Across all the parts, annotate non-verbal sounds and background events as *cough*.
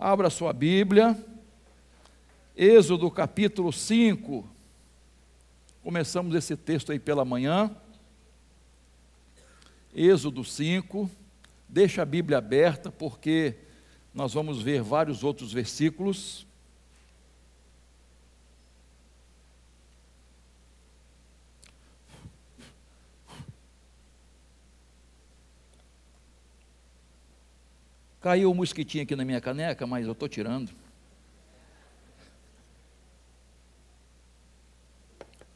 Abra sua Bíblia, Êxodo capítulo 5. Começamos esse texto aí pela manhã. Êxodo 5. Deixa a Bíblia aberta, porque nós vamos ver vários outros versículos. Caiu um mosquitinho aqui na minha caneca, mas eu estou tirando.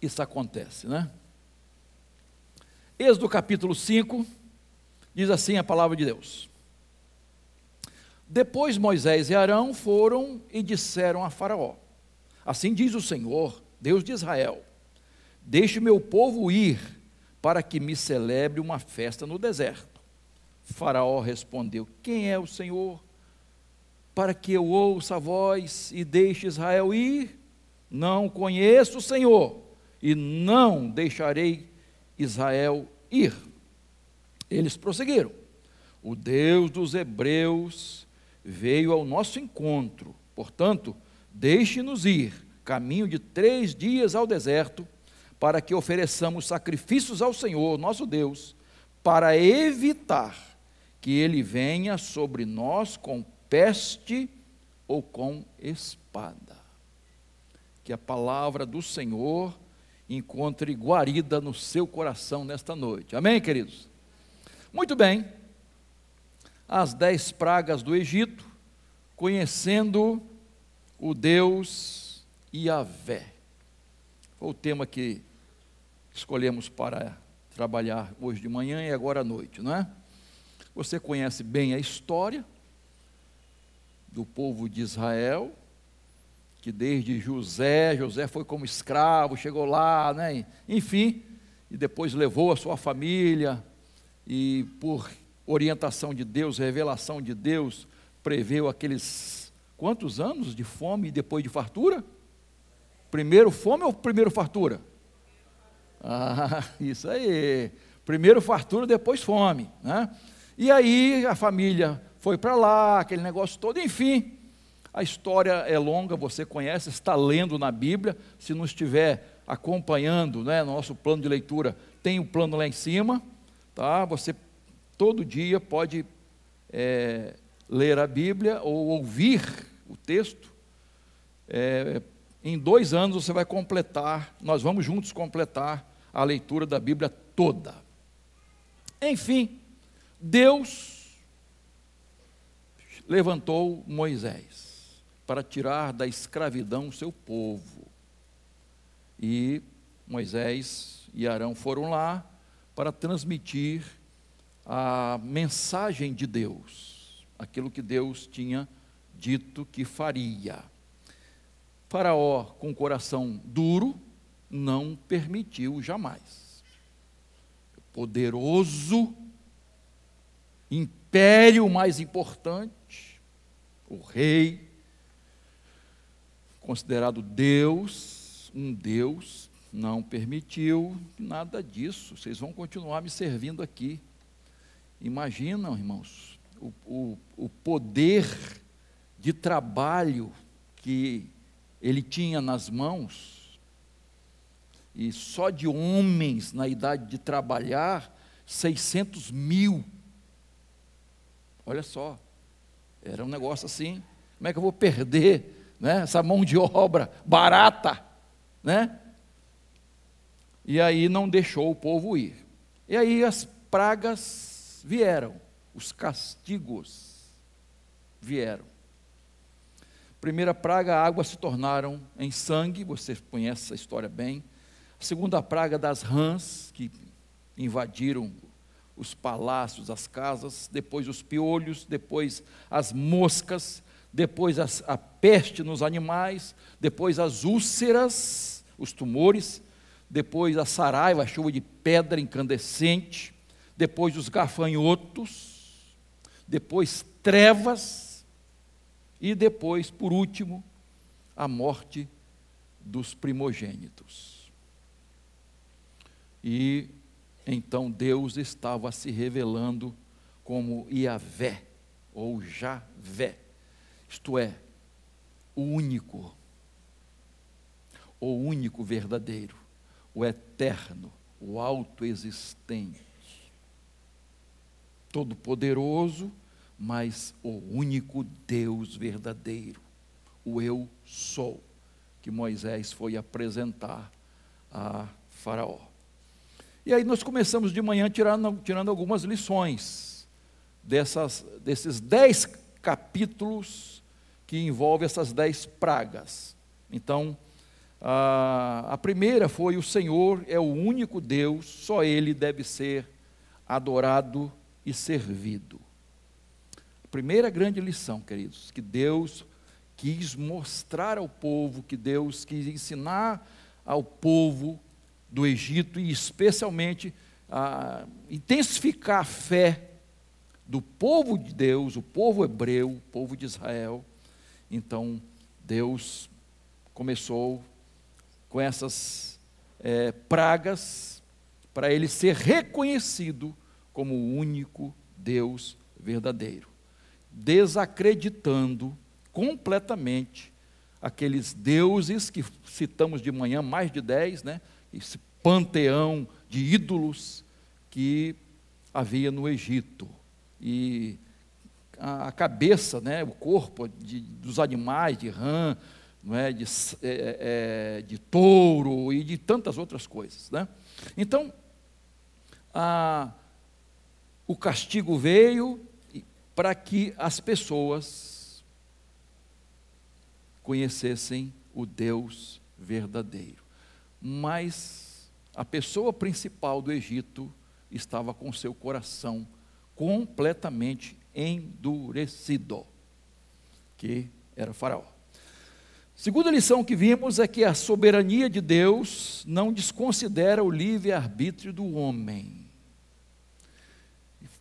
Isso acontece, né? Êxodo capítulo 5, diz assim a palavra de Deus. Depois Moisés e Arão foram e disseram a Faraó: Assim diz o Senhor, Deus de Israel: Deixe meu povo ir, para que me celebre uma festa no deserto. Faraó respondeu: Quem é o Senhor? Para que eu ouça a voz e deixe Israel ir? Não conheço o Senhor e não deixarei Israel ir. Eles prosseguiram. O Deus dos Hebreus veio ao nosso encontro, portanto, deixe-nos ir, caminho de três dias ao deserto, para que ofereçamos sacrifícios ao Senhor, nosso Deus, para evitar que ele venha sobre nós com peste ou com espada. Que a palavra do Senhor encontre guarida no seu coração nesta noite. Amém, queridos? Muito bem. As dez pragas do Egito, conhecendo o Deus Yahvé. Foi o tema que escolhemos para trabalhar hoje de manhã e agora à noite, não é? Você conhece bem a história do povo de Israel, que desde José, José foi como escravo, chegou lá, né? enfim, e depois levou a sua família, e por orientação de Deus, revelação de Deus, preveu aqueles quantos anos de fome e depois de fartura? Primeiro fome ou primeiro fartura? Ah, *laughs* isso aí. Primeiro fartura, depois fome, né? E aí a família foi para lá, aquele negócio todo, enfim. A história é longa, você conhece, está lendo na Bíblia. Se não estiver acompanhando, né, nosso plano de leitura, tem o plano lá em cima, tá? Você todo dia pode é, ler a Bíblia ou ouvir o texto. É, em dois anos você vai completar, nós vamos juntos completar a leitura da Bíblia toda. Enfim, Deus levantou Moisés para tirar da escravidão o seu povo. E Moisés e Arão foram lá para transmitir a mensagem de Deus, aquilo que Deus tinha dito que faria. Faraó, com o coração duro, não permitiu jamais. Poderoso império mais importante, o rei, considerado Deus, um Deus, não permitiu nada disso. Vocês vão continuar me servindo aqui. Imaginam, irmãos, o, o, o poder de trabalho que ele tinha nas mãos, e só de homens na idade de trabalhar, 600 mil Olha só, era um negócio assim. Como é que eu vou perder né, essa mão de obra barata? Né? E aí não deixou o povo ir. E aí as pragas vieram, os castigos vieram. Primeira praga, águas se tornaram em sangue, você conhece essa história bem. A segunda praga das rãs, que invadiram os palácios, as casas, depois os piolhos, depois as moscas, depois as, a peste nos animais, depois as úlceras, os tumores, depois a saraiva, a chuva de pedra incandescente, depois os gafanhotos, depois trevas e depois, por último, a morte dos primogênitos. E então Deus estava se revelando como Iavé, ou Javé. isto é, o único, o único verdadeiro, o eterno, o autoexistente, todo-poderoso, mas o único Deus verdadeiro, o Eu sou, que Moisés foi apresentar a Faraó. E aí nós começamos de manhã tirando, tirando algumas lições dessas, desses dez capítulos que envolvem essas dez pragas. Então, a, a primeira foi: o Senhor é o único Deus, só Ele deve ser adorado e servido. Primeira grande lição, queridos, que Deus quis mostrar ao povo, que Deus quis ensinar ao povo do Egito e especialmente a intensificar a fé do povo de Deus, o povo hebreu, o povo de Israel. Então, Deus começou com essas é, pragas para ele ser reconhecido como o único Deus verdadeiro, desacreditando completamente aqueles deuses que citamos de manhã, mais de dez, né? Esse panteão de ídolos que havia no Egito. E a cabeça, né, o corpo de, dos animais, de rã, não é, de, é, é, de touro e de tantas outras coisas. Né? Então, a, o castigo veio para que as pessoas conhecessem o Deus verdadeiro. Mas a pessoa principal do Egito estava com seu coração completamente endurecido, que era Faraó. Segunda lição que vimos é que a soberania de Deus não desconsidera o livre-arbítrio do homem.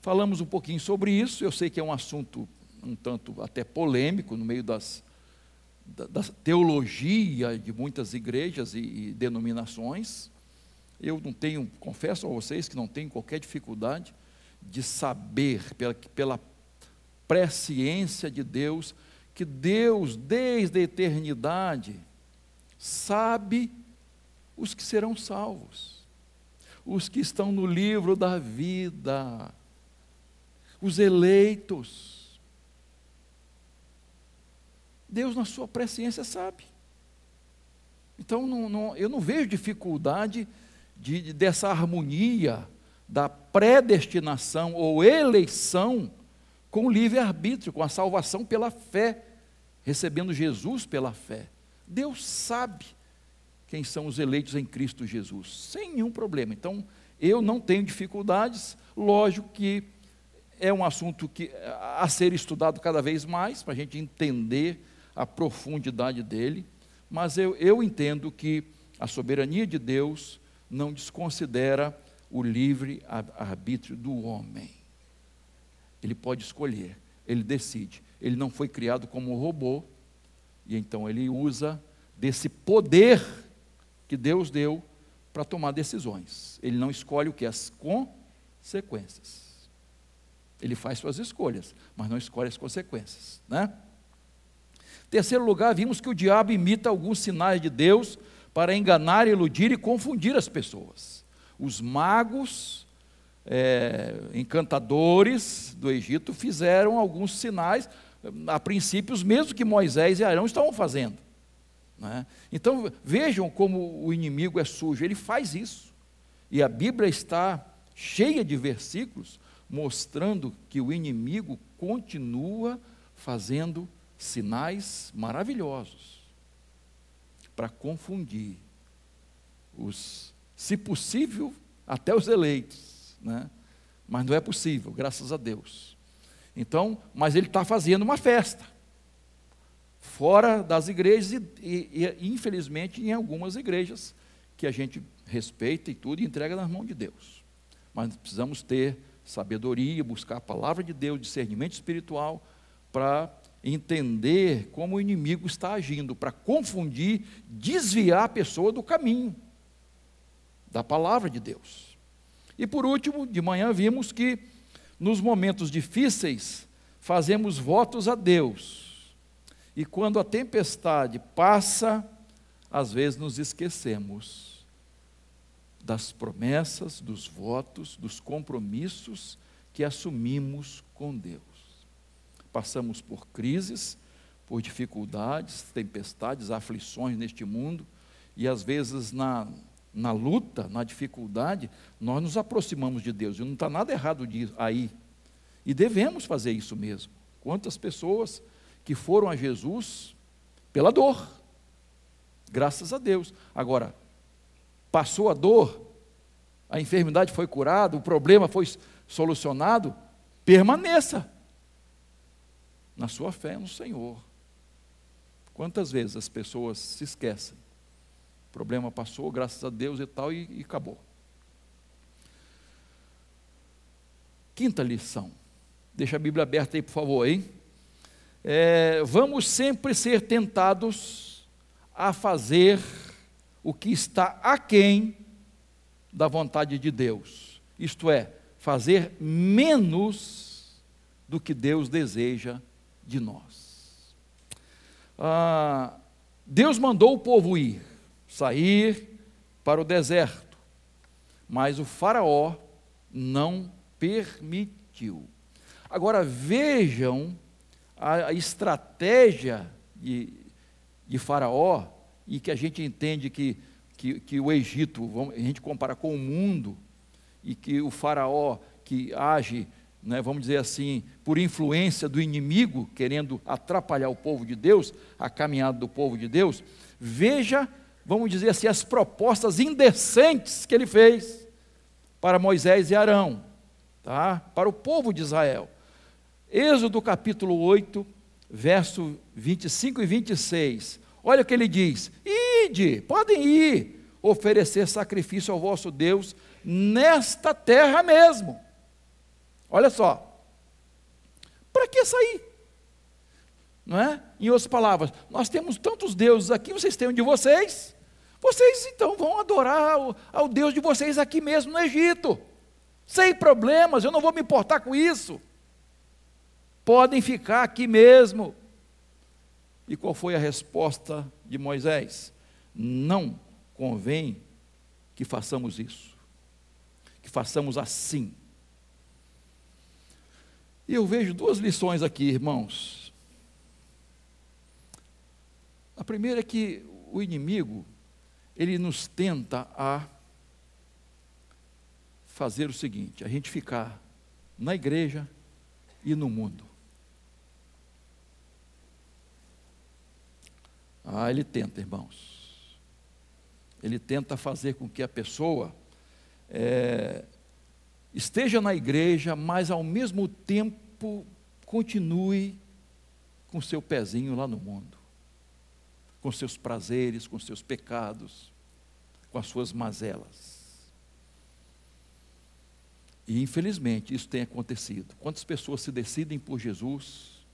Falamos um pouquinho sobre isso, eu sei que é um assunto um tanto até polêmico no meio das, da, da teologia de muitas igrejas e, e denominações. Eu não tenho, confesso a vocês que não tenho qualquer dificuldade de saber, pela, pela presciência de Deus, que Deus, desde a eternidade, sabe os que serão salvos, os que estão no livro da vida, os eleitos. Deus, na sua presciência, sabe. Então, não, não, eu não vejo dificuldade de, de, dessa harmonia da predestinação ou eleição com o livre-arbítrio, com a salvação pela fé, recebendo Jesus pela fé. Deus sabe quem são os eleitos em Cristo Jesus, sem nenhum problema. Então, eu não tenho dificuldades, lógico que é um assunto que, a ser estudado cada vez mais, para a gente entender a profundidade dele, mas eu, eu entendo que a soberania de Deus não desconsidera o livre arbítrio do homem. Ele pode escolher, ele decide. Ele não foi criado como um robô, e então ele usa desse poder que Deus deu para tomar decisões. Ele não escolhe o que? As consequências. Ele faz suas escolhas, mas não escolhe as consequências. Né? Terceiro lugar, vimos que o diabo imita alguns sinais de Deus para enganar, iludir e confundir as pessoas. Os magos é, encantadores do Egito fizeram alguns sinais, a princípio, os mesmos que Moisés e Arão estavam fazendo. Né? Então vejam como o inimigo é sujo, ele faz isso. E a Bíblia está cheia de versículos mostrando que o inimigo continua fazendo sinais maravilhosos para confundir os, se possível, até os eleitos né? mas não é possível, graças a Deus. Então, mas ele está fazendo uma festa, fora das igrejas e, e, e, infelizmente, em algumas igrejas que a gente respeita e tudo e entrega nas mãos de Deus. Mas precisamos ter sabedoria, buscar a palavra de Deus, discernimento espiritual, para entender como o inimigo está agindo, para confundir, desviar a pessoa do caminho da palavra de Deus. E por último, de manhã vimos que nos momentos difíceis fazemos votos a Deus E quando a tempestade passa, às vezes nos esquecemos das promessas, dos votos, dos compromissos que assumimos com Deus. Passamos por crises, por dificuldades, tempestades, aflições neste mundo, e às vezes na, na luta, na dificuldade, nós nos aproximamos de Deus, e não está nada errado aí. E devemos fazer isso mesmo. Quantas pessoas que foram a Jesus pela dor, graças a Deus. Agora, passou a dor, a enfermidade foi curada, o problema foi solucionado, permaneça na sua fé no Senhor. Quantas vezes as pessoas se esquecem? O problema passou, graças a Deus e tal, e, e acabou. Quinta lição. Deixa a Bíblia aberta aí, por favor, hein? É, vamos sempre ser tentados a fazer o que está aquém da vontade de Deus. Isto é, fazer menos do que Deus deseja de nós. Ah, Deus mandou o povo ir, sair para o deserto, mas o Faraó não permitiu. Agora vejam a, estratégia de, de Faraó, e que a gente entende que, que, que o Egito, vamos, a gente compara com o mundo, e que o Faraó que age né, vamos dizer assim, por influência do inimigo, querendo atrapalhar o povo de Deus, a caminhada do povo de Deus, veja, vamos dizer assim, as propostas indecentes que ele fez para Moisés e Arão, tá? para o povo de Israel. Êxodo capítulo 8, verso 25 e 26. Olha o que ele diz: Ide, podem ir, oferecer sacrifício ao vosso Deus nesta terra mesmo. Olha só. Para que sair? Não é? Em outras palavras, nós temos tantos deuses aqui, vocês têm um de vocês. Vocês então vão adorar ao, ao Deus de vocês aqui mesmo no Egito. Sem problemas, eu não vou me importar com isso. Podem ficar aqui mesmo. E qual foi a resposta de Moisés? Não convém que façamos isso, que façamos assim. E eu vejo duas lições aqui, irmãos. A primeira é que o inimigo, ele nos tenta a fazer o seguinte: a gente ficar na igreja e no mundo. Ah, ele tenta, irmãos. Ele tenta fazer com que a pessoa é, esteja na igreja, mas ao mesmo tempo continue com seu pezinho lá no mundo, com seus prazeres, com seus pecados, com as suas mazelas. E infelizmente isso tem acontecido. Quantas pessoas se decidem por Jesus,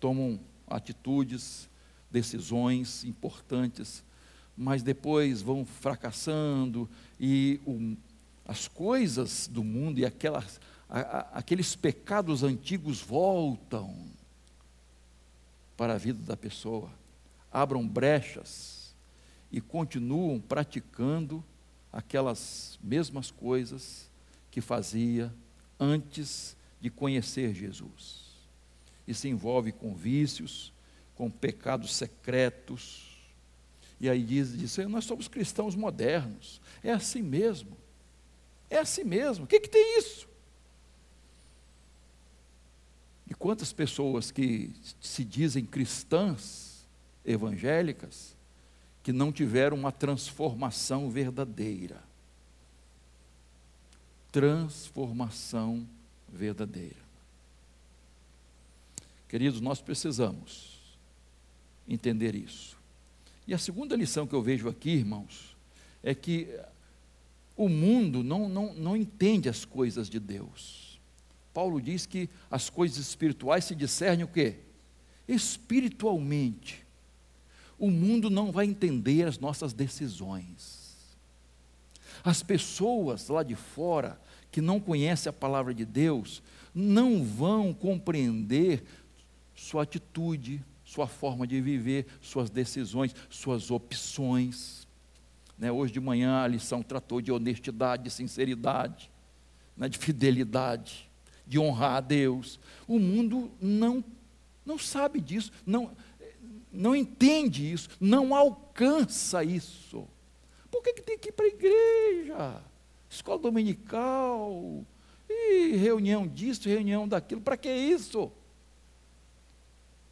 tomam atitudes, decisões importantes, mas depois vão fracassando e o, as coisas do mundo e aquelas, a, a, aqueles pecados antigos voltam para a vida da pessoa, abram brechas e continuam praticando aquelas mesmas coisas que fazia antes de conhecer Jesus. E se envolve com vícios, com pecados secretos. E aí diz, diz nós somos cristãos modernos. É assim mesmo. É assim mesmo. O que, que tem isso? E quantas pessoas que se dizem cristãs evangélicas que não tiveram uma transformação verdadeira? Transformação verdadeira. Queridos, nós precisamos entender isso. E a segunda lição que eu vejo aqui, irmãos, é que o mundo não, não, não entende as coisas de Deus. Paulo diz que as coisas espirituais se discernem o quê? Espiritualmente. O mundo não vai entender as nossas decisões. As pessoas lá de fora que não conhecem a palavra de Deus não vão compreender sua atitude, sua forma de viver, suas decisões, suas opções. Né? Hoje de manhã a lição tratou de honestidade, de sinceridade, né? de fidelidade, de honrar a Deus. O mundo não, não sabe disso, não, não entende isso, não alcança isso. Por que, que tem que ir para a igreja? Escola dominical, e reunião disso, reunião daquilo, para que isso?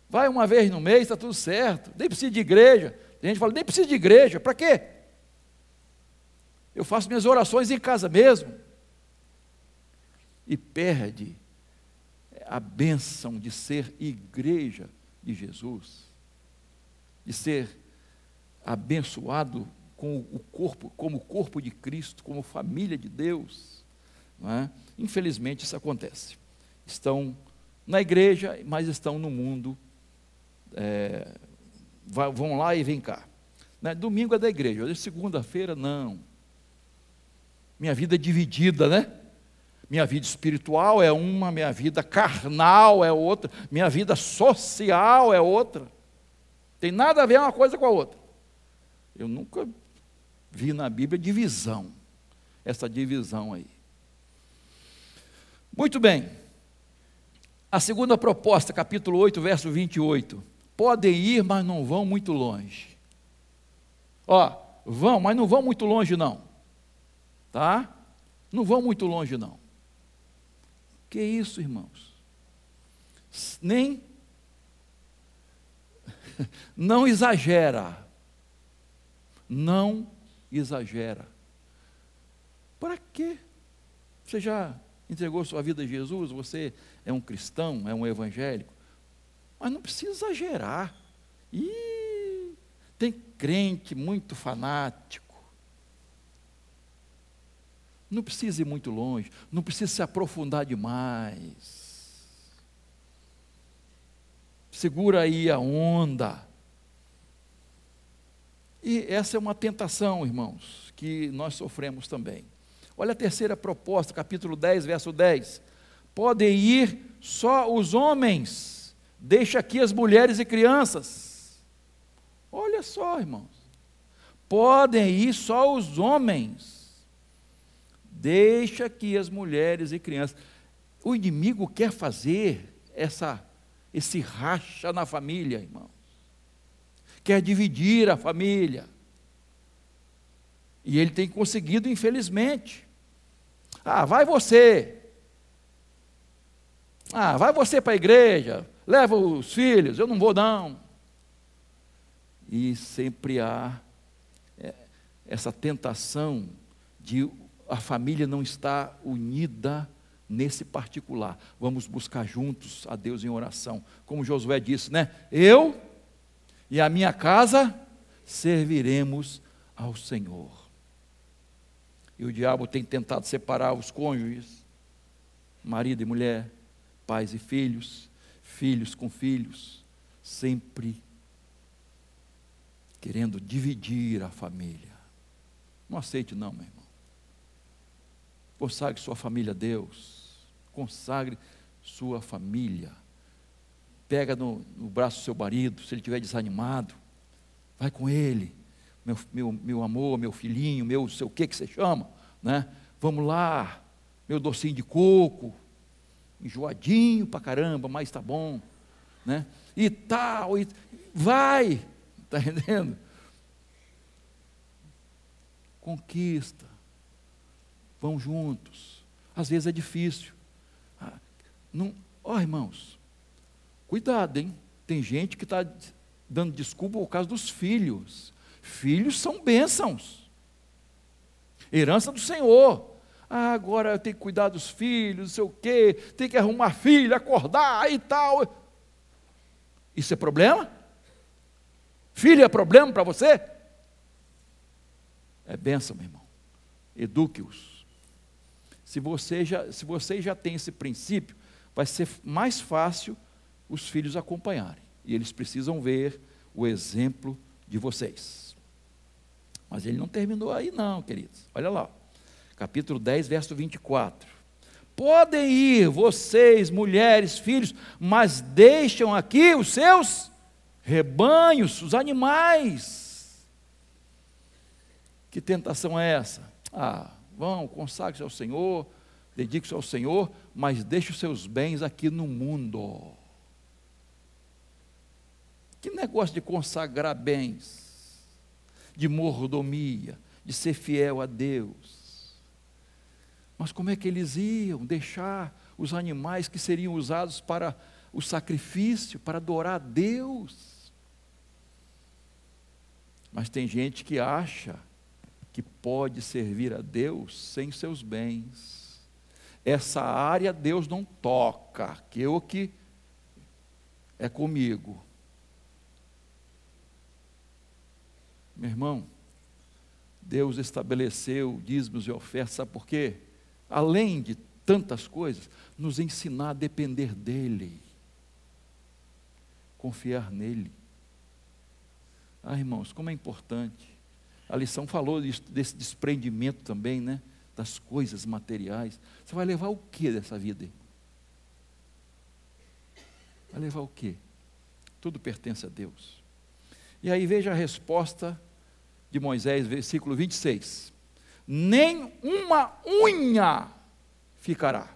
Vai uma vez no mês, está tudo certo. Nem precisa de igreja. Tem gente que fala, nem precisa de igreja. Para quê? Eu faço minhas orações em casa mesmo. E perde a bênção de ser igreja de Jesus, de ser abençoado com o corpo, como corpo de Cristo, como família de Deus. É? Infelizmente isso acontece. Estão na igreja, mas estão no mundo é, vão lá e vem cá. Né? Domingo é da igreja, segunda-feira não. Minha vida é dividida, né? Minha vida espiritual é uma, minha vida carnal é outra, minha vida social é outra. Tem nada a ver uma coisa com a outra. Eu nunca vi na Bíblia divisão, essa divisão aí. Muito bem. A segunda proposta, capítulo 8, verso 28 podem ir, mas não vão muito longe. Ó, vão, mas não vão muito longe não. Tá? Não vão muito longe não. Que isso, irmãos? Nem *laughs* não exagera. Não exagera. Para quê? Você já entregou sua vida a Jesus? Você é um cristão, é um evangélico? Mas não precisa exagerar. E tem crente muito fanático. Não precisa ir muito longe, não precisa se aprofundar demais. Segura aí a onda. E essa é uma tentação, irmãos, que nós sofremos também. Olha a terceira proposta, capítulo 10, verso 10. Podem ir só os homens Deixa aqui as mulheres e crianças. Olha só, irmãos. Podem ir só os homens. Deixa aqui as mulheres e crianças. O inimigo quer fazer essa esse racha na família, irmãos. Quer dividir a família. E ele tem conseguido, infelizmente. Ah, vai você. Ah, vai você para a igreja leva os filhos, eu não vou não. E sempre há é, essa tentação de a família não estar unida nesse particular. Vamos buscar juntos a Deus em oração. Como Josué disse, né? Eu e a minha casa serviremos ao Senhor. E o diabo tem tentado separar os cônjuges, marido e mulher, pais e filhos, filhos com filhos, sempre querendo dividir a família. Não aceite, não, meu. Consagre sua família a Deus. Consagre sua família. Pega no, no braço do seu marido, se ele estiver desanimado. Vai com ele. Meu, meu, meu amor, meu filhinho, meu sei o que que você chama, né? Vamos lá, meu docinho de coco, enjoadinho pra caramba, mas está bom, né? E tal, e vai, está *laughs* entendendo? Conquista, vão juntos. Às vezes é difícil. Ah, não, ó irmãos, cuidado, hein? Tem gente que está dando desculpa por causa dos filhos. Filhos são bênçãos. Herança do Senhor. Ah, agora eu tenho que cuidar dos filhos, não sei o quê, tem que arrumar filho, acordar e tal. Isso é problema? Filho é problema para você? É benção, meu irmão. Eduque-os. Se você já, se você já tem esse princípio, vai ser mais fácil os filhos acompanharem. E eles precisam ver o exemplo de vocês. Mas ele não terminou aí, não, queridos. Olha lá capítulo 10, verso 24. Podem ir vocês, mulheres, filhos, mas deixam aqui os seus rebanhos, os animais. Que tentação é essa? Ah, vão, consagre-se ao Senhor, dedique-se ao Senhor, mas deixe os seus bens aqui no mundo. Que negócio de consagrar bens, de mordomia, de ser fiel a Deus. Mas como é que eles iam deixar os animais que seriam usados para o sacrifício, para adorar a Deus? Mas tem gente que acha que pode servir a Deus sem seus bens. Essa área Deus não toca, que eu que é comigo. Meu irmão, Deus estabeleceu dízimos e ofertas, sabe por quê? Além de tantas coisas, nos ensinar a depender dEle, confiar nele. Ah, irmãos, como é importante. A lição falou desse desprendimento também, né? Das coisas materiais. Você vai levar o que dessa vida? Vai levar o que? Tudo pertence a Deus. E aí veja a resposta de Moisés, versículo 26. Nem uma unha ficará.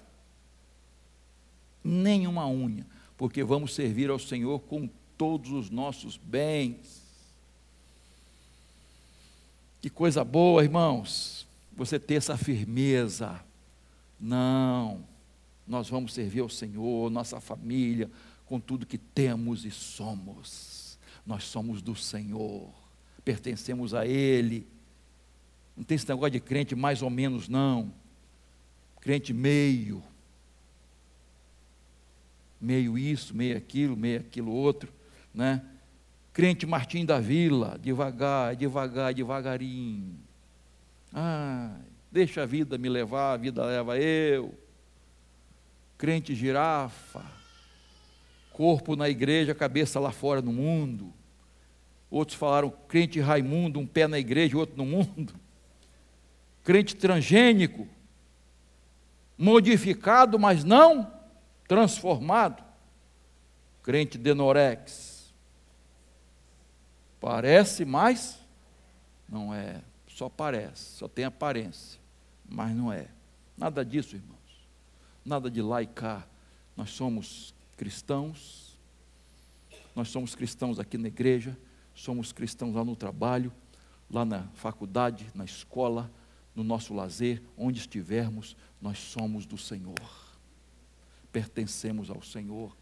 Nem uma unha, porque vamos servir ao Senhor com todos os nossos bens. Que coisa boa, irmãos, você ter essa firmeza. Não, nós vamos servir ao Senhor, nossa família, com tudo que temos e somos. Nós somos do Senhor pertencemos a Ele. Não tem esse negócio de crente mais ou menos, não. Crente meio. Meio isso, meio aquilo, meio aquilo outro, né? Crente Martim da Vila, devagar, devagar, devagarinho. Ah, deixa a vida me levar, a vida leva eu. Crente girafa, corpo na igreja, cabeça lá fora no mundo. Outros falaram crente Raimundo, um pé na igreja, outro no mundo. Crente transgênico, modificado, mas não transformado. Crente denorex. Parece, mas não é. Só parece, só tem aparência, mas não é. Nada disso, irmãos. Nada de laicar. Nós somos cristãos. Nós somos cristãos aqui na igreja somos cristãos lá no trabalho, lá na faculdade, na escola, no nosso lazer, onde estivermos, nós somos do Senhor. Pertencemos ao Senhor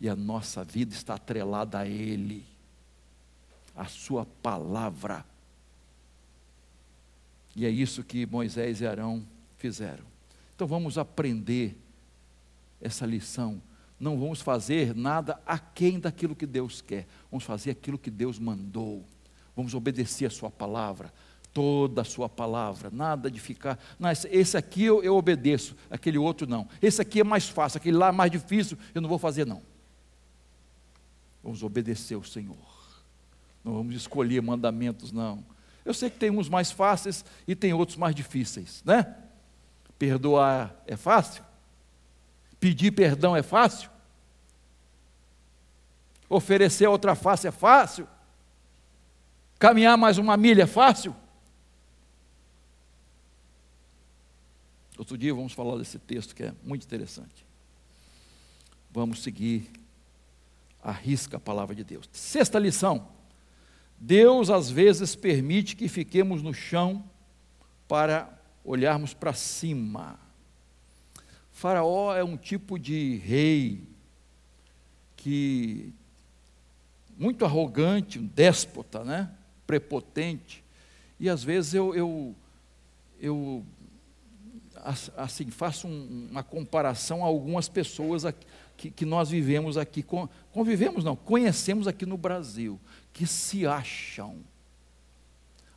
e a nossa vida está atrelada a Ele, a Sua palavra. E é isso que Moisés e Arão fizeram. Então vamos aprender essa lição não vamos fazer nada aquém daquilo que Deus quer, vamos fazer aquilo que Deus mandou, vamos obedecer a Sua palavra, toda a Sua palavra, nada de ficar, não, esse aqui eu, eu obedeço, aquele outro não, esse aqui é mais fácil, aquele lá é mais difícil, eu não vou fazer não. Vamos obedecer ao Senhor, não vamos escolher mandamentos, não. Eu sei que tem uns mais fáceis e tem outros mais difíceis, né? Perdoar é fácil? Pedir perdão é fácil? Oferecer outra face é fácil? Caminhar mais uma milha é fácil? Outro dia vamos falar desse texto que é muito interessante. Vamos seguir a risca a palavra de Deus. Sexta lição. Deus às vezes permite que fiquemos no chão para olharmos para cima. Faraó é um tipo de rei que muito arrogante, um déspota, né? prepotente. E às vezes eu, eu, eu assim, faço um, uma comparação a algumas pessoas aqui, que, que, nós vivemos aqui, convivemos não, conhecemos aqui no Brasil, que se acham.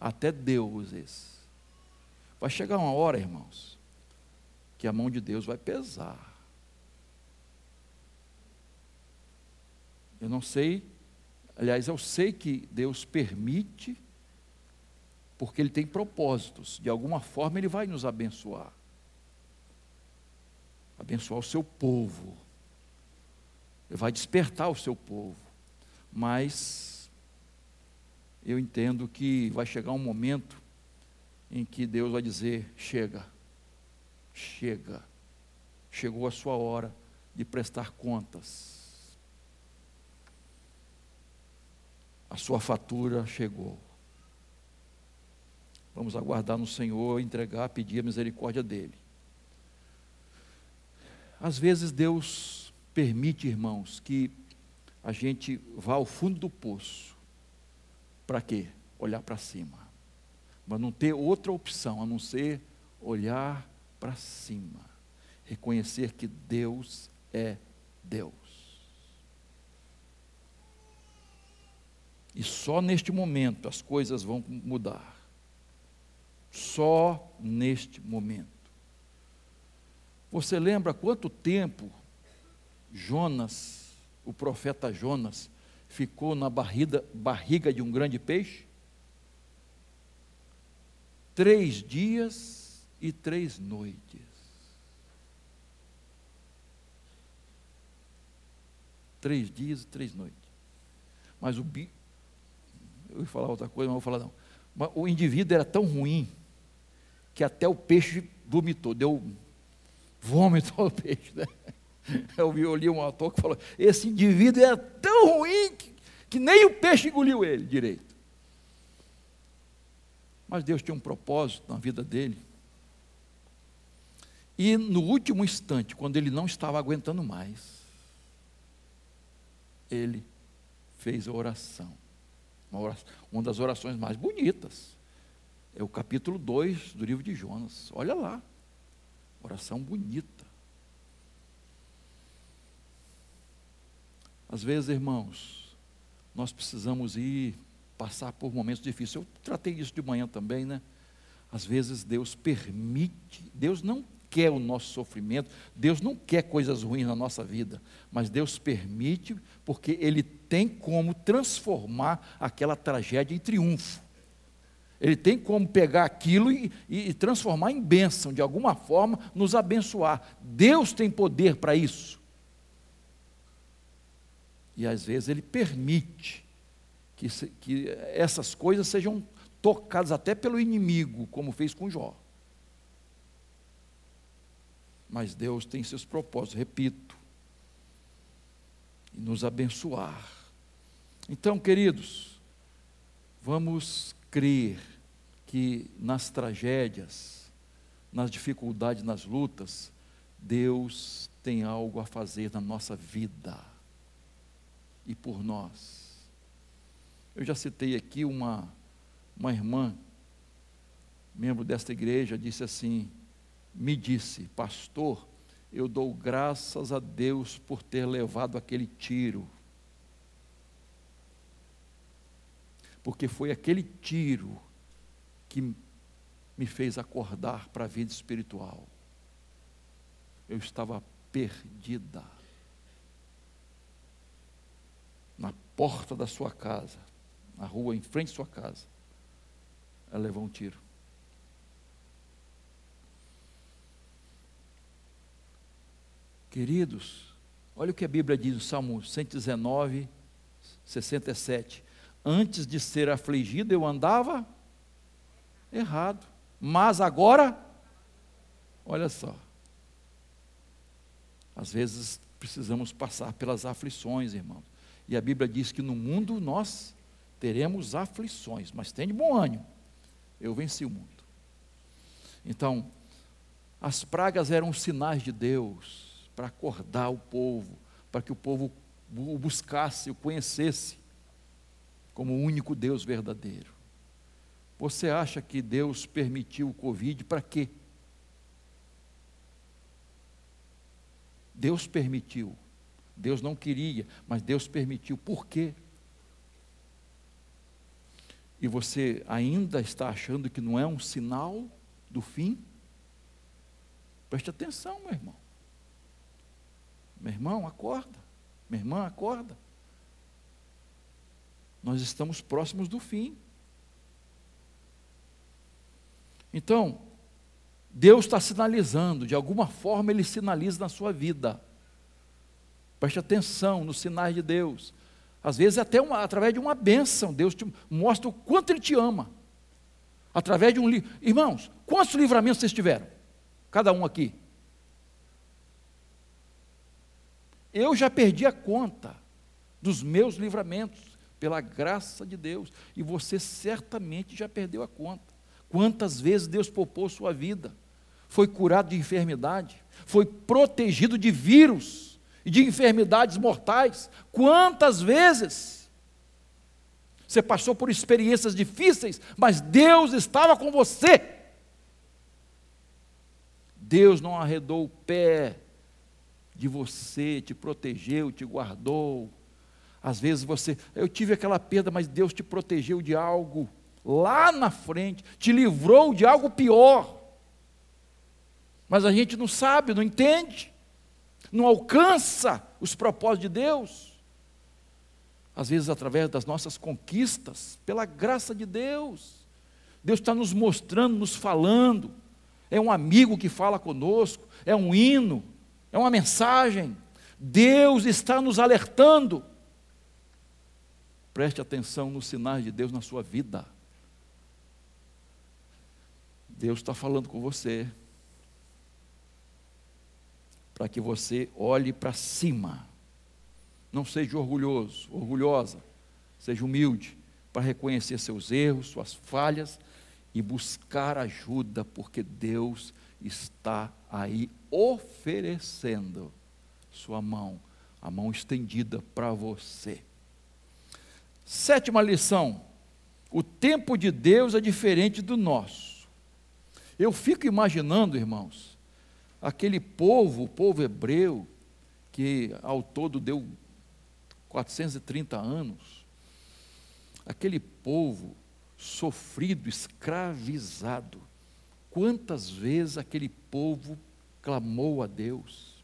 Até deuses. Vai chegar uma hora, irmãos, que a mão de Deus vai pesar. Eu não sei, aliás, eu sei que Deus permite, porque Ele tem propósitos, de alguma forma Ele vai nos abençoar. Abençoar o seu povo, Ele vai despertar o seu povo, Mas eu entendo que vai chegar um momento em que Deus vai dizer: chega, chega, chegou a sua hora de prestar contas. A sua fatura chegou. Vamos aguardar no Senhor, entregar, pedir a misericórdia dEle. Às vezes Deus permite, irmãos, que a gente vá ao fundo do poço. Para quê? Olhar para cima. Mas não ter outra opção a não ser olhar para cima. Reconhecer que Deus é Deus. E só neste momento as coisas vão mudar. Só neste momento. Você lembra quanto tempo Jonas, o profeta Jonas, ficou na barriga, barriga de um grande peixe? Três dias e três noites. Três dias e três noites. Mas o bi... Eu ia falar outra coisa, mas não vou falar não. Mas o indivíduo era tão ruim que até o peixe vomitou, deu vômito ao *laughs* peixe. Né? *laughs* Eu, vi, eu li um autor que falou: esse indivíduo era tão ruim que, que nem o peixe engoliu ele direito. Mas Deus tinha um propósito na vida dele. E no último instante, quando ele não estava aguentando mais, ele fez a oração. Uma, oração, uma das orações mais bonitas. É o capítulo 2 do livro de Jonas. Olha lá. Oração bonita. Às vezes, irmãos, nós precisamos ir passar por momentos difíceis. Eu tratei isso de manhã também, né? Às vezes Deus permite, Deus não quer o nosso sofrimento, Deus não quer coisas ruins na nossa vida, mas Deus permite porque Ele tem como transformar aquela tragédia em triunfo. Ele tem como pegar aquilo e, e, e transformar em bênção, de alguma forma, nos abençoar. Deus tem poder para isso. E às vezes Ele permite que, que essas coisas sejam tocadas até pelo inimigo, como fez com Jó. Mas Deus tem seus propósitos, repito, e nos abençoar. Então, queridos, vamos crer que nas tragédias, nas dificuldades, nas lutas, Deus tem algo a fazer na nossa vida e por nós. Eu já citei aqui uma, uma irmã, membro desta igreja, disse assim: me disse, pastor, eu dou graças a Deus por ter levado aquele tiro. porque foi aquele tiro que me fez acordar para a vida espiritual. Eu estava perdida. Na porta da sua casa, na rua em frente à sua casa, ela levou um tiro. Queridos, olha o que a Bíblia diz no Salmo 119, 67 antes de ser afligido eu andava errado. Mas agora, olha só. Às vezes precisamos passar pelas aflições, irmãos. E a Bíblia diz que no mundo nós teremos aflições, mas tem de bom ânimo. Eu venci o mundo. Então, as pragas eram sinais de Deus para acordar o povo, para que o povo o buscasse, o conhecesse como o único Deus verdadeiro. Você acha que Deus permitiu o Covid para quê? Deus permitiu. Deus não queria, mas Deus permitiu. Por quê? E você ainda está achando que não é um sinal do fim? Preste atenção, meu irmão. Meu irmão, acorda. Minha irmã, acorda. Nós estamos próximos do fim. Então, Deus está sinalizando, de alguma forma Ele sinaliza na sua vida. Preste atenção nos sinais de Deus. Às vezes até uma, através de uma bênção, Deus te mostra o quanto Ele te ama. Através de um livro. Irmãos, quantos livramentos vocês tiveram? Cada um aqui. Eu já perdi a conta dos meus livramentos, pela graça de Deus, e você certamente já perdeu a conta. Quantas vezes Deus poupou sua vida? Foi curado de enfermidade, foi protegido de vírus de enfermidades mortais. Quantas vezes? Você passou por experiências difíceis, mas Deus estava com você. Deus não arredou o pé de você, te protegeu, te guardou. Às vezes você, eu tive aquela perda, mas Deus te protegeu de algo lá na frente, te livrou de algo pior. Mas a gente não sabe, não entende, não alcança os propósitos de Deus. Às vezes, através das nossas conquistas, pela graça de Deus, Deus está nos mostrando, nos falando. É um amigo que fala conosco, é um hino, é uma mensagem. Deus está nos alertando. Preste atenção nos sinais de Deus na sua vida. Deus está falando com você. Para que você olhe para cima. Não seja orgulhoso, orgulhosa. Seja humilde para reconhecer seus erros, suas falhas e buscar ajuda, porque Deus está aí oferecendo sua mão, a mão estendida para você. Sétima lição: o tempo de Deus é diferente do nosso. Eu fico imaginando, irmãos, aquele povo, o povo hebreu, que ao todo deu 430 anos, aquele povo sofrido, escravizado, Quantas vezes aquele povo clamou a Deus,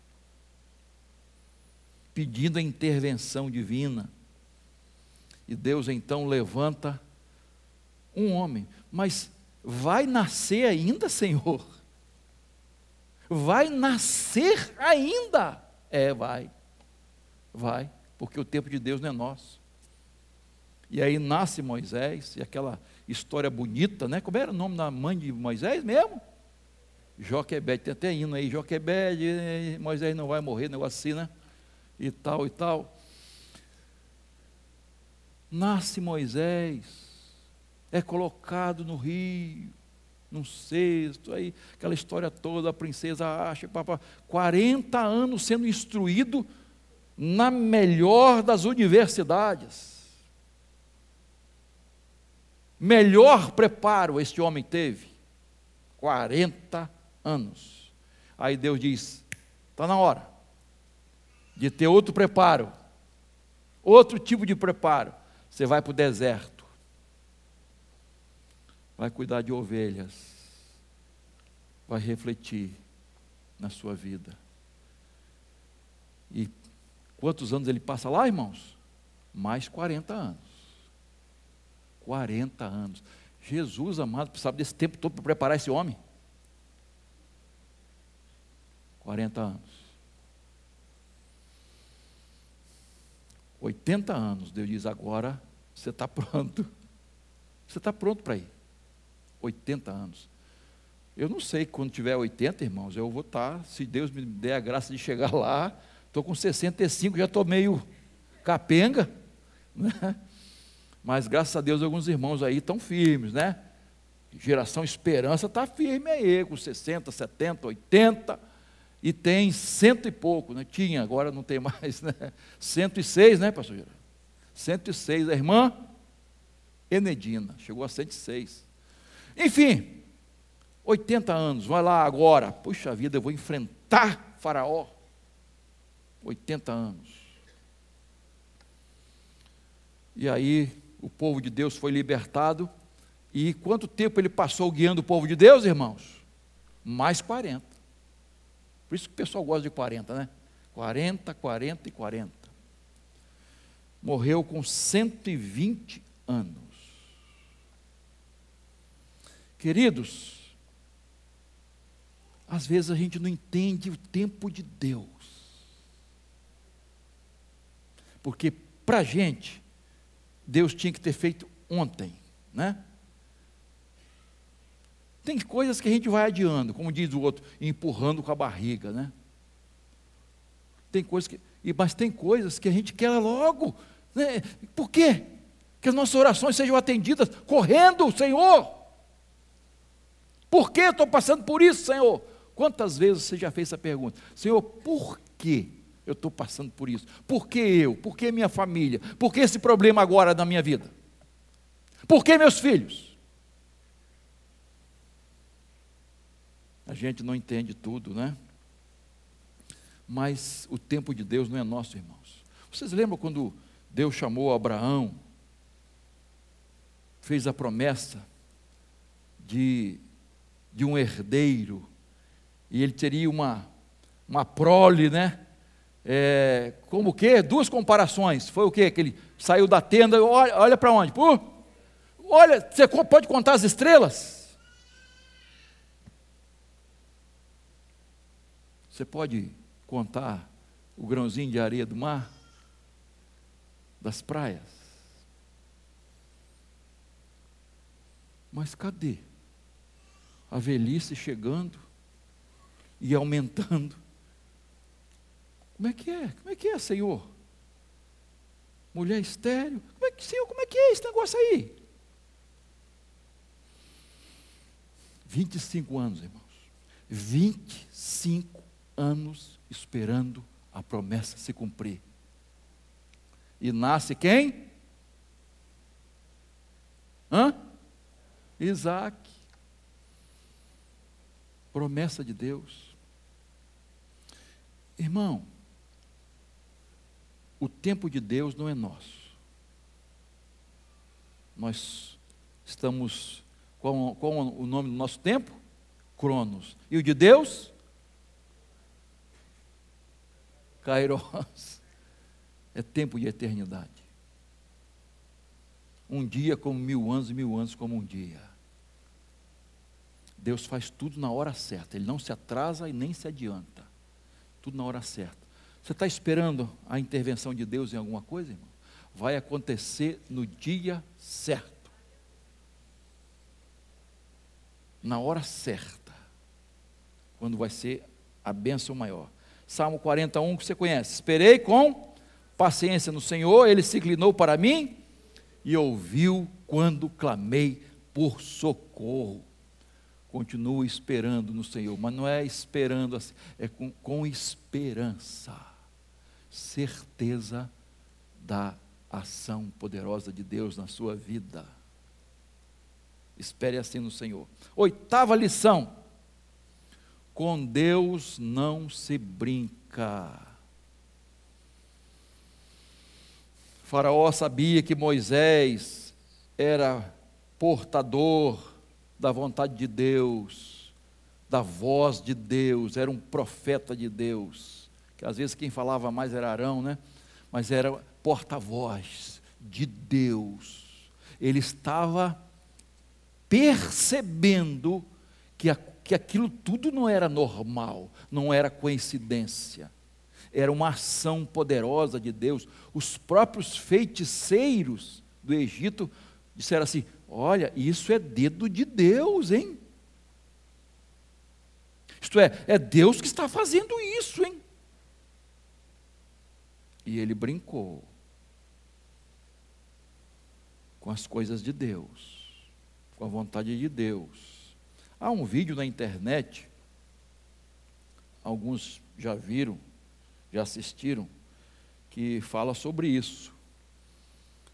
pedindo a intervenção divina, e Deus então levanta um homem, mas vai nascer ainda, Senhor? Vai nascer ainda? É, vai, vai, porque o tempo de Deus não é nosso. E aí nasce Moisés, e aquela história bonita, né? Como era o nome da mãe de Moisés mesmo? Joquebede, tem até hino aí, Joquebede, Moisés não vai morrer, negócio assim, né? E tal, e tal. Nasce Moisés, é colocado no rio, num cesto, aí aquela história toda, a princesa acha, papá, 40 anos sendo instruído na melhor das universidades melhor preparo este homem teve? 40 anos. Aí Deus diz: está na hora de ter outro preparo, outro tipo de preparo. Você vai para o deserto, vai cuidar de ovelhas, vai refletir na sua vida. E quantos anos ele passa lá, irmãos? Mais 40 anos. 40 anos. Jesus, amado, precisava desse tempo todo para preparar esse homem. 40 anos. 80 anos, Deus diz: agora você está pronto. Você está pronto para ir. 80 anos. Eu não sei quando tiver 80, irmãos, eu vou estar, tá, se Deus me der a graça de chegar lá, estou com 65, já estou meio capenga. *laughs* Né? Mas graças a Deus alguns irmãos aí estão firmes, né? Geração Esperança está firme aí, com 60, 70, 80, e tem cento e pouco, né? Tinha, agora não tem mais, *laughs* né? 106, né, pastor Geraldo? 106, a irmã Enedina, chegou a 106. Enfim, 80 anos, vai lá agora. Puxa vida, eu vou enfrentar Faraó. 80 anos. E aí o povo de Deus foi libertado. E quanto tempo ele passou guiando o povo de Deus, irmãos? Mais 40. Por isso que o pessoal gosta de 40, né? 40, 40 e 40. Morreu com 120 anos. Queridos, às vezes a gente não entende o tempo de Deus. Porque para a gente, Deus tinha que ter feito ontem, né? Tem coisas que a gente vai adiando, como diz o outro, empurrando com a barriga, né? Tem coisas que, mas tem coisas que a gente quer logo. Né? Por quê? Que as nossas orações sejam atendidas correndo, Senhor. Por que estou passando por isso, Senhor? Quantas vezes você já fez essa pergunta? Senhor, por que eu estou passando por isso? Por que eu? Por que minha família? Por que esse problema agora na minha vida? Por que meus filhos? A gente não entende tudo, né? Mas o tempo de Deus não é nosso, irmãos. Vocês lembram quando Deus chamou Abraão, fez a promessa de, de um herdeiro, e ele teria uma, uma prole, né? É, como o quê? Duas comparações. Foi o quê? Que ele saiu da tenda, olha, olha para onde? Pô, olha, você pode contar as estrelas? Você pode contar o grãozinho de areia do mar? Das praias? Mas cadê? A velhice chegando e aumentando. Como é que é? Como é que é, Senhor? Mulher estéreo? Como é que, Senhor, como é que é esse negócio aí? 25 anos, irmãos. 25 anos esperando a promessa se cumprir. E nasce quem? Hã? Isaac. Promessa de Deus. Irmão, o tempo de Deus não é nosso. Nós estamos. Qual o nome do nosso tempo? Cronos. E o de Deus? Kairos. É tempo de eternidade. Um dia como mil anos e mil anos como um dia. Deus faz tudo na hora certa. Ele não se atrasa e nem se adianta. Tudo na hora certa. Você está esperando a intervenção de Deus em alguma coisa, irmão? Vai acontecer no dia certo. Na hora certa. Quando vai ser a bênção maior. Salmo 41 que você conhece. Esperei com paciência no Senhor, ele se inclinou para mim e ouviu quando clamei por socorro. Continuo esperando no Senhor, mas não é esperando assim, é com, com esperança, certeza da ação poderosa de Deus na sua vida. Espere assim no Senhor. Oitava lição com Deus não se brinca. faraó sabia que Moisés era portador da vontade de Deus, da voz de Deus, era um profeta de Deus. Que às vezes quem falava mais era Arão, né? Mas era porta-voz de Deus. Ele estava percebendo que a que aquilo tudo não era normal, não era coincidência, era uma ação poderosa de Deus. Os próprios feiticeiros do Egito disseram assim: Olha, isso é dedo de Deus, hein? Isto é, é Deus que está fazendo isso, hein? E ele brincou com as coisas de Deus, com a vontade de Deus. Há um vídeo na internet, alguns já viram, já assistiram, que fala sobre isso.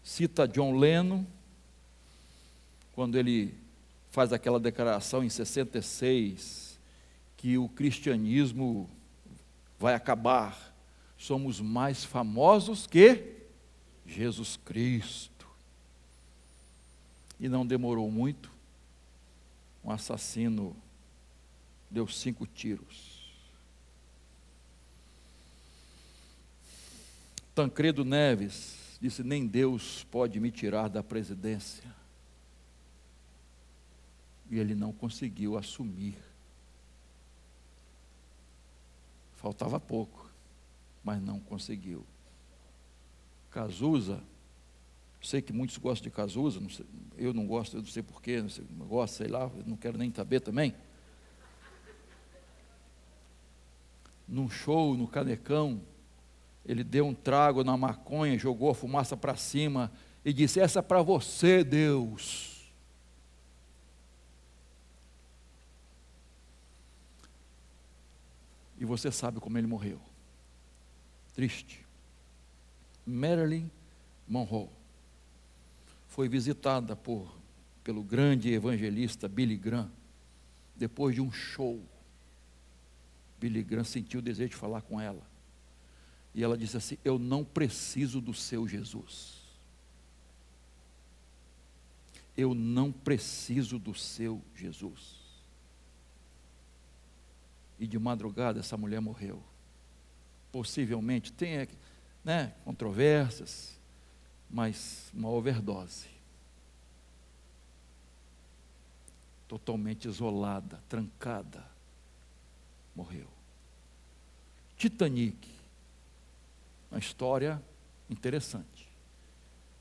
Cita John Lennon, quando ele faz aquela declaração em 66, que o cristianismo vai acabar, somos mais famosos que Jesus Cristo. E não demorou muito, um assassino deu cinco tiros. Tancredo Neves disse: Nem Deus pode me tirar da presidência. E ele não conseguiu assumir. Faltava pouco, mas não conseguiu. Cazuza, sei que muitos gostam de Cazuza, não sei, eu não gosto, eu não sei porquê, não, sei, não gosto, sei lá, não quero nem saber também. Num show no Canecão, ele deu um trago na maconha, jogou a fumaça para cima e disse: Essa é para você, Deus. E você sabe como ele morreu. Triste. Marilyn Monroe foi visitada por, pelo grande evangelista Billy Graham, depois de um show. Billy Graham sentiu o desejo de falar com ela. E ela disse assim: Eu não preciso do seu Jesus. Eu não preciso do seu Jesus. E de madrugada essa mulher morreu. Possivelmente tem né, controvérsias, mas uma overdose. Totalmente isolada, trancada, morreu. Titanic, uma história interessante.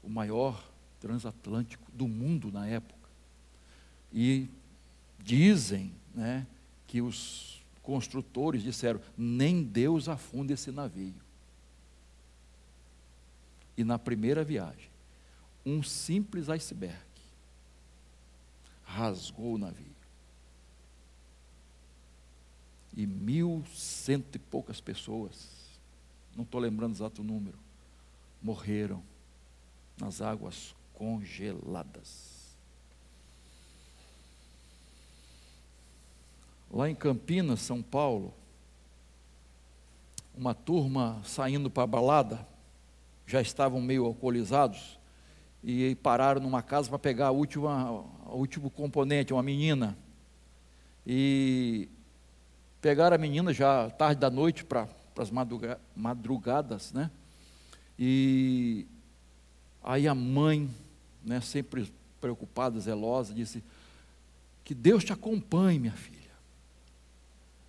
O maior transatlântico do mundo na época. E dizem né, que os construtores disseram: nem Deus afunda esse navio. E na primeira viagem, um simples iceberg rasgou o navio. E mil cento e poucas pessoas não estou lembrando o exato número, morreram nas águas congeladas. Lá em Campinas, São Paulo, uma turma saindo para a balada, já estavam meio alcoolizados, e pararam numa casa para pegar a última, o último componente, uma menina. E pegaram a menina já tarde da noite para as madrugadas, né? E aí a mãe, né, sempre preocupada, zelosa, disse: Que Deus te acompanhe, minha filha.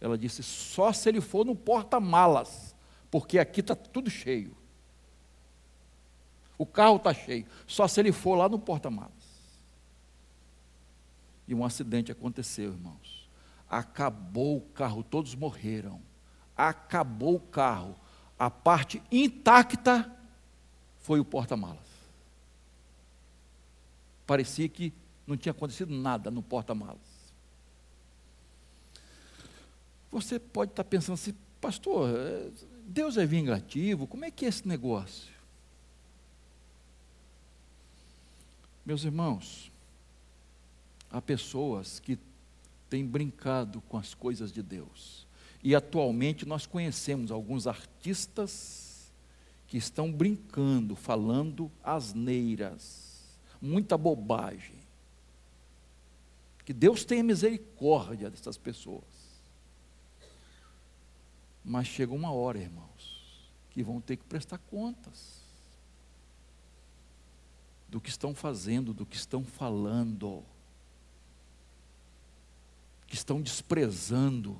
Ela disse: Só se ele for no porta-malas, porque aqui está tudo cheio. O carro está cheio, só se ele for lá no porta-malas. E um acidente aconteceu, irmãos. Acabou o carro, todos morreram acabou o carro. A parte intacta foi o porta-malas. Parecia que não tinha acontecido nada no porta-malas. Você pode estar pensando assim, pastor, é, Deus é vingativo, como é que é esse negócio? Meus irmãos, há pessoas que têm brincado com as coisas de Deus. E atualmente nós conhecemos alguns artistas que estão brincando, falando asneiras, muita bobagem. Que Deus tenha misericórdia dessas pessoas. Mas chega uma hora, irmãos, que vão ter que prestar contas do que estão fazendo, do que estão falando, que estão desprezando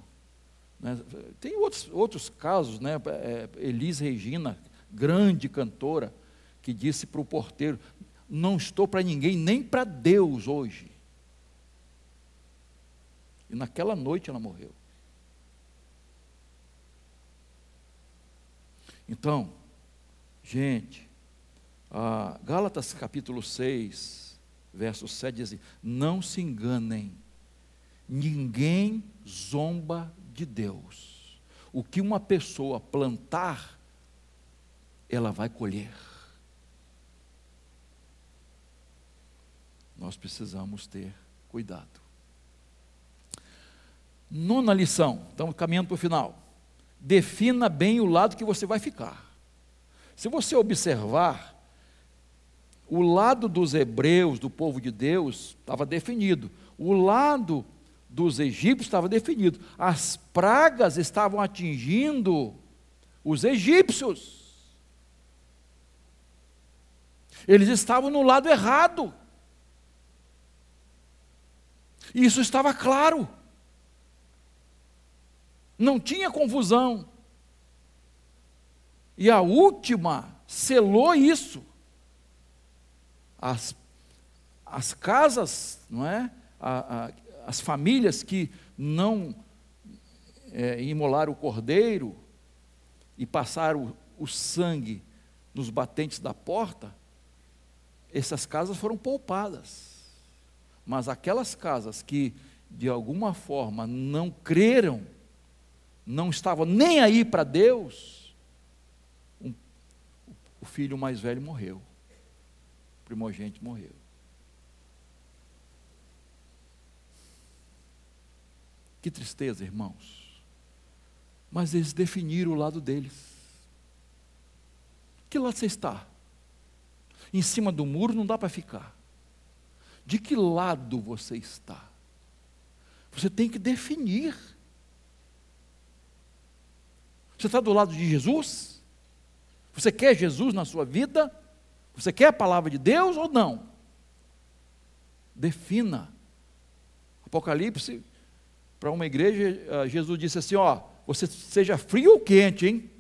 né? Tem outros, outros casos, né? É, Elis Regina, grande cantora, que disse para o porteiro: Não estou para ninguém, nem para Deus hoje. E naquela noite ela morreu. Então, gente, Gálatas capítulo 6, verso 7 diz assim: Não se enganem, ninguém zomba de Deus. O que uma pessoa plantar, ela vai colher. Nós precisamos ter cuidado. Nona lição, estamos caminhando para o final. Defina bem o lado que você vai ficar. Se você observar, o lado dos hebreus, do povo de Deus, estava definido. O lado dos egípcios estava definido. As pragas estavam atingindo os egípcios. Eles estavam no lado errado. Isso estava claro. Não tinha confusão. E a última selou isso. As, as casas, não é? A, a, as famílias que não é, imolaram o cordeiro e passaram o, o sangue nos batentes da porta, essas casas foram poupadas. Mas aquelas casas que de alguma forma não creram, não estavam nem aí para Deus, um, o filho mais velho morreu, o primogênito morreu. Que tristeza, irmãos. Mas eles definiram o lado deles. Que lado você está? Em cima do muro não dá para ficar. De que lado você está? Você tem que definir. Você está do lado de Jesus? Você quer Jesus na sua vida? Você quer a palavra de Deus ou não? Defina. Apocalipse, para uma igreja, ah, Jesus disse assim: Ó, você seja frio ou quente, hein?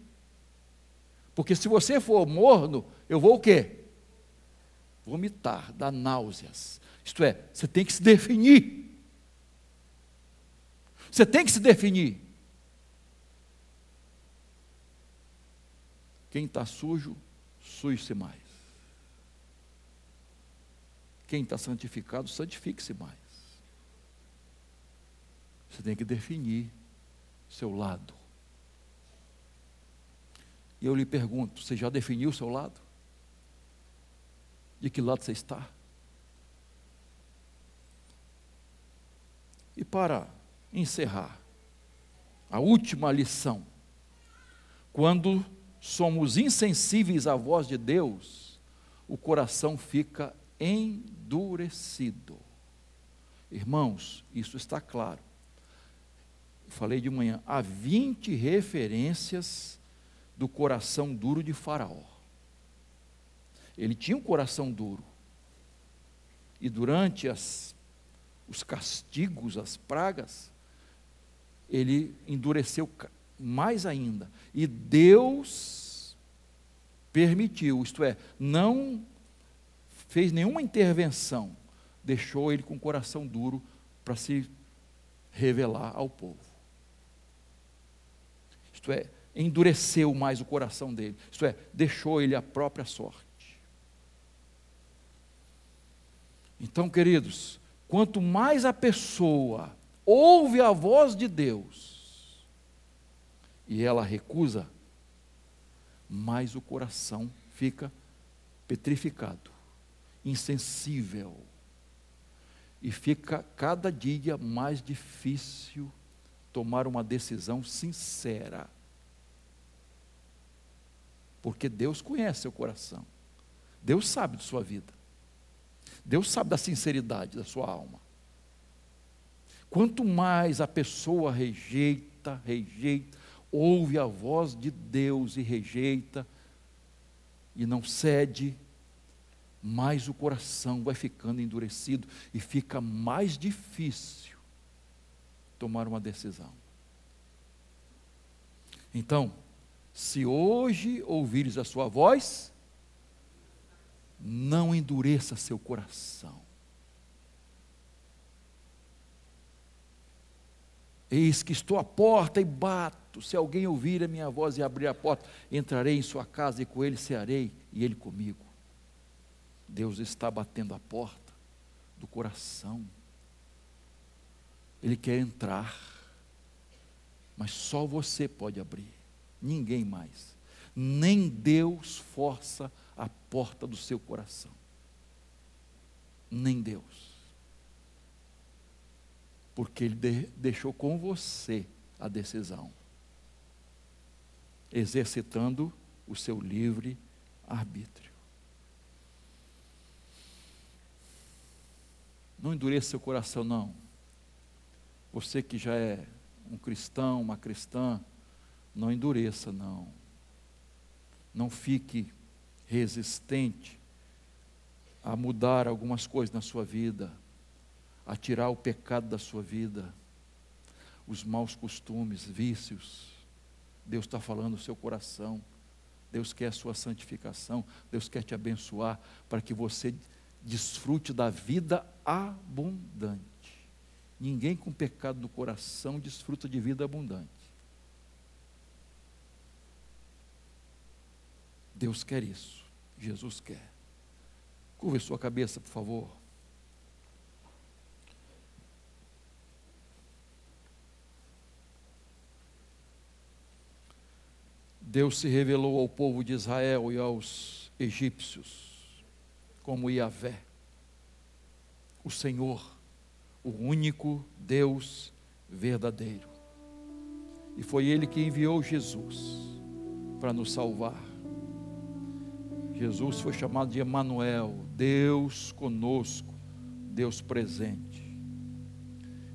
Porque se você for morno, eu vou o quê? Vomitar, dar náuseas. Isto é, você tem que se definir. Você tem que se definir. Quem está sujo, suje-se mais. Quem está santificado, santifique-se mais. Você tem que definir seu lado. E eu lhe pergunto: você já definiu o seu lado? De que lado você está? E para encerrar, a última lição. Quando somos insensíveis à voz de Deus, o coração fica endurecido. Irmãos, isso está claro. Eu falei de manhã, há 20 referências do coração duro de Faraó. Ele tinha um coração duro. E durante as, os castigos, as pragas, ele endureceu mais ainda. E Deus permitiu, isto é, não fez nenhuma intervenção, deixou ele com o coração duro para se revelar ao povo. Isto é, endureceu mais o coração dele, isto é, deixou ele a própria sorte. Então, queridos, quanto mais a pessoa ouve a voz de Deus e ela recusa, mais o coração fica petrificado, insensível, e fica cada dia mais difícil tomar uma decisão sincera. Porque Deus conhece seu coração, Deus sabe de sua vida, Deus sabe da sinceridade da sua alma. Quanto mais a pessoa rejeita, rejeita, ouve a voz de Deus e rejeita, e não cede, mais o coração vai ficando endurecido e fica mais difícil tomar uma decisão. Então, se hoje ouvires a sua voz, não endureça seu coração. Eis que estou à porta e bato. Se alguém ouvir a minha voz e abrir a porta, entrarei em sua casa e com ele cearei e ele comigo. Deus está batendo a porta do coração. Ele quer entrar, mas só você pode abrir, ninguém mais. Nem Deus força a porta do seu coração. Nem Deus porque Ele de, deixou com você a decisão, exercitando o seu livre arbítrio. Não endureça seu coração, não. Você que já é um cristão, uma cristã, não endureça, não. Não fique resistente a mudar algumas coisas na sua vida a tirar o pecado da sua vida, os maus costumes, vícios. Deus está falando no seu coração. Deus quer a sua santificação, Deus quer te abençoar para que você desfrute da vida abundante. Ninguém com pecado no coração desfruta de vida abundante. Deus quer isso, Jesus quer. Curva sua cabeça, por favor. Deus se revelou ao povo de Israel e aos egípcios como Yahvé, o Senhor, o único Deus verdadeiro. E foi Ele que enviou Jesus para nos salvar. Jesus foi chamado de Emanuel, Deus conosco, Deus presente.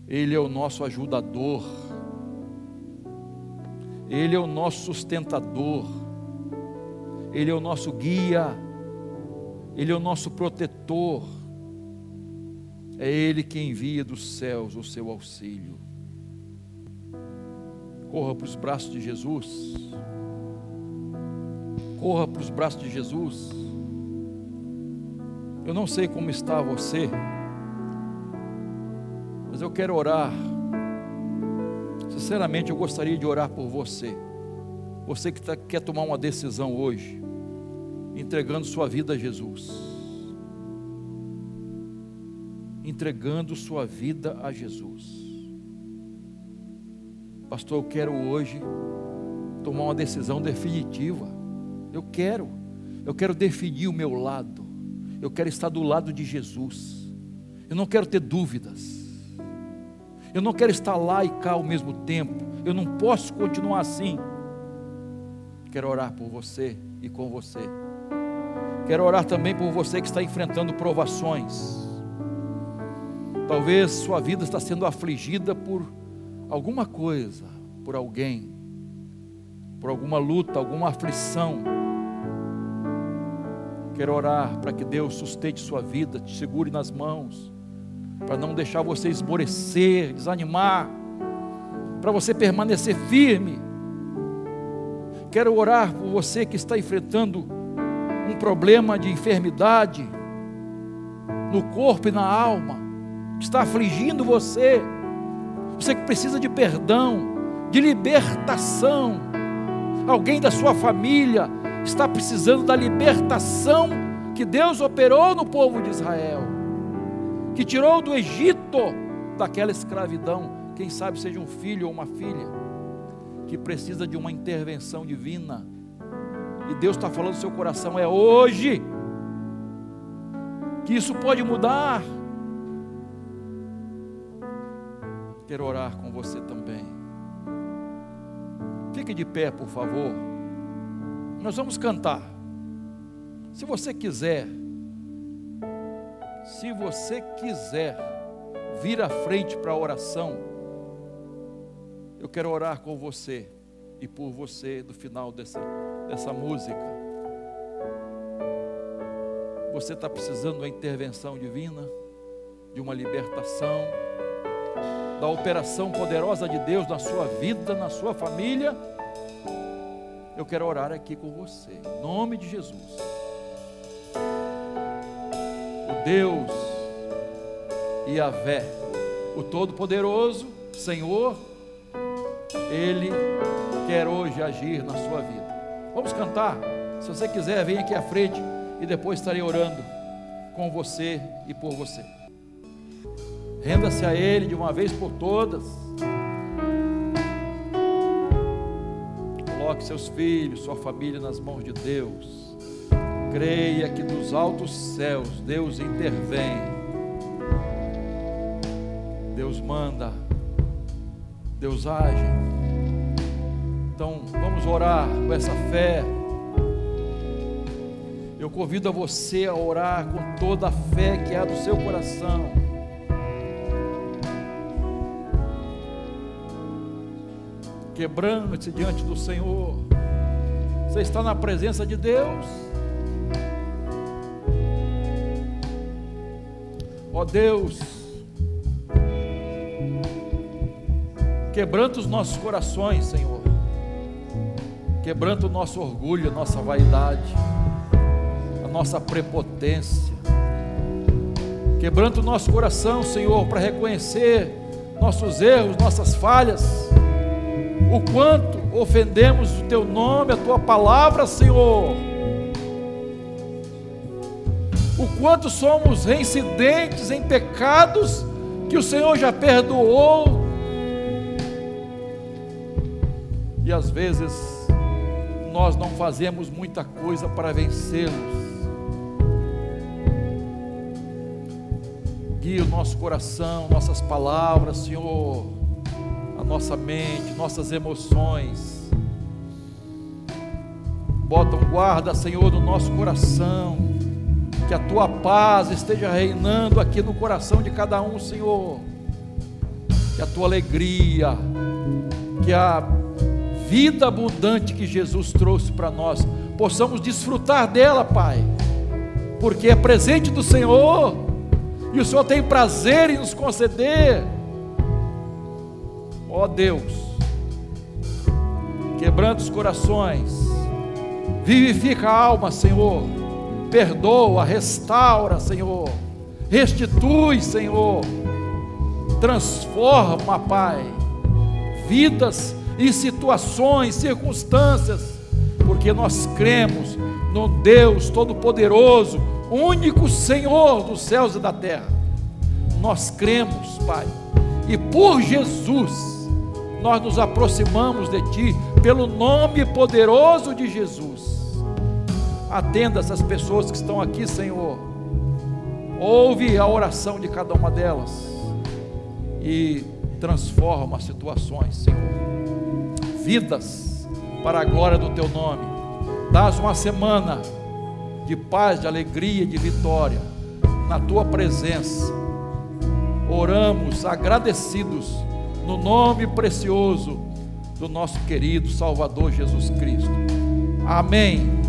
Ele é o nosso ajudador ele é o nosso sustentador, Ele é o nosso guia, Ele é o nosso protetor, é Ele que envia dos céus o seu auxílio. Corra para os braços de Jesus, corra para os braços de Jesus. Eu não sei como está você, mas eu quero orar Sinceramente, eu gostaria de orar por você. Você que tá, quer tomar uma decisão hoje, entregando sua vida a Jesus. Entregando sua vida a Jesus. Pastor, eu quero hoje tomar uma decisão definitiva. Eu quero. Eu quero definir o meu lado. Eu quero estar do lado de Jesus. Eu não quero ter dúvidas. Eu não quero estar lá e cá ao mesmo tempo. Eu não posso continuar assim. Quero orar por você e com você. Quero orar também por você que está enfrentando provações. Talvez sua vida está sendo afligida por alguma coisa, por alguém, por alguma luta, alguma aflição. Quero orar para que Deus sustente sua vida, te segure nas mãos para não deixar você esmorecer, desanimar, para você permanecer firme. Quero orar por você que está enfrentando um problema de enfermidade no corpo e na alma, que está afligindo você. Você que precisa de perdão, de libertação. Alguém da sua família está precisando da libertação que Deus operou no povo de Israel que tirou do Egito daquela escravidão. Quem sabe seja um filho ou uma filha que precisa de uma intervenção divina. E Deus está falando no seu coração: é hoje que isso pode mudar. Quero orar com você também. Fique de pé, por favor. Nós vamos cantar. Se você quiser, se você quiser vir à frente para a oração, eu quero orar com você e por você do final dessa, dessa música. Você está precisando de uma intervenção divina, de uma libertação, da operação poderosa de Deus na sua vida, na sua família. Eu quero orar aqui com você, em nome de Jesus. Deus e a Vé, o Todo-Poderoso, Senhor, Ele quer hoje agir na sua vida. Vamos cantar? Se você quiser, vem aqui à frente e depois estarei orando com você e por você. Renda-se a Ele de uma vez por todas. Coloque seus filhos, sua família nas mãos de Deus. Creia que dos altos céus Deus intervém. Deus manda. Deus age. Então, vamos orar com essa fé. Eu convido a você a orar com toda a fé que há do seu coração. Quebrando-se diante do Senhor. Você está na presença de Deus. Ó oh Deus, quebranta os nossos corações, Senhor. Quebranta o nosso orgulho, a nossa vaidade, a nossa prepotência. Quebranta o nosso coração, Senhor, para reconhecer nossos erros, nossas falhas, o quanto ofendemos o Teu nome, a Tua palavra, Senhor. O quanto somos reincidentes em pecados que o Senhor já perdoou. E às vezes nós não fazemos muita coisa para vencê-los. Guia o nosso coração, nossas palavras, Senhor, a nossa mente, nossas emoções. Bota um guarda, Senhor, no nosso coração. Que a tua paz esteja reinando aqui no coração de cada um, Senhor. Que a tua alegria, que a vida abundante que Jesus trouxe para nós, possamos desfrutar dela, Pai, porque é presente do Senhor e o Senhor tem prazer em nos conceder. Ó Deus, quebrando os corações, vivifica a alma, Senhor, perdoa, restaura, Senhor, restitui, Senhor, transforma, Pai, vidas e situações, circunstâncias, porque nós cremos no Deus Todo-Poderoso, único Senhor dos céus e da terra. Nós cremos, Pai, e por Jesus nós nos aproximamos de Ti, pelo nome poderoso de Jesus. Atenda essas pessoas que estão aqui, Senhor. Ouve a oração de cada uma delas e transforma situações, Senhor. Vidas para a glória do Teu nome. Dás uma semana de paz, de alegria, de vitória, na tua presença. Oramos agradecidos no nome precioso do nosso querido Salvador Jesus Cristo. Amém.